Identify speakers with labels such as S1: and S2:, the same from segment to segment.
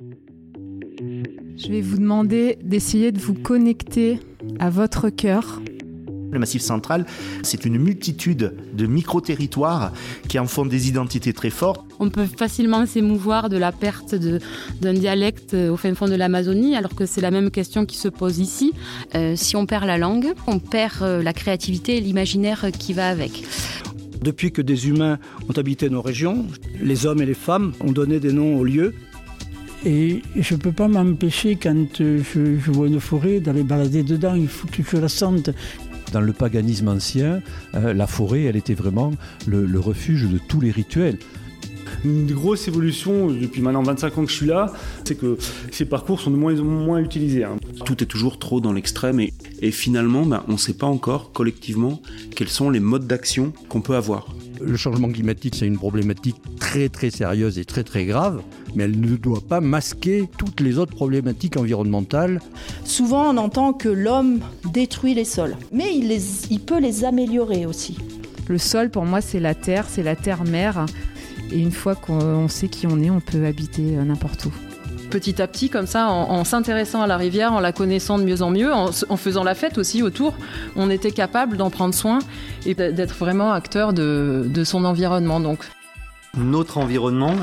S1: Je vais vous demander d'essayer de vous connecter à votre cœur.
S2: Le Massif central, c'est une multitude de micro-territoires qui en font des identités très fortes.
S3: On peut facilement s'émouvoir de la perte d'un dialecte au fin fond de l'Amazonie, alors que c'est la même question qui se pose ici.
S4: Euh, si on perd la langue, on perd euh, la créativité et l'imaginaire qui va avec.
S5: Depuis que des humains ont habité nos régions, les hommes et les femmes ont donné des noms aux lieux.
S6: Et je ne peux pas m'empêcher, quand je, je, vois une forêt, d'aller balader dedans. Il faut que je la sente.
S7: Dans le paganisme ancien, euh, la forêt, elle était vraiment le, le refuge de tous les rituels
S8: une grosse évolution depuis maintenant 25 ans que je suis là, c'est que ces parcours sont de moins en moins utilisés. Hein.
S9: Tout est toujours trop dans l'extrême et, et, finalement, ben, on ne sait pas encore collectivement quels sont les modes d'action qu'on peut avoir.
S7: Le changement climatique, c'est une problématique très très sérieuse et très très grave, mais elle ne doit pas masquer toutes les autres problématiques environnementales.
S10: Souvent, on entend que l'homme détruit les sols, mais il, les, il peut les améliorer aussi.
S1: Le sol, pour moi, c'est la terre, c'est la terre-mère. Et une fois qu'on sait qui on est, on peut habiter n'importe où
S11: petit à petit, comme ça, en, en s'intéressant à la rivière, en la connaissant de mieux en mieux, en, en faisant la fête aussi autour, on était capable d'en prendre soin et d'être vraiment acteur de, de son environnement. Donc.
S12: Notre environnement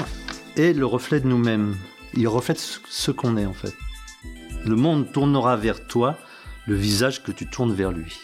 S12: est le reflet de nous-mêmes. Il reflète ce qu'on est en fait. Le monde tournera vers toi le visage que tu tournes vers lui.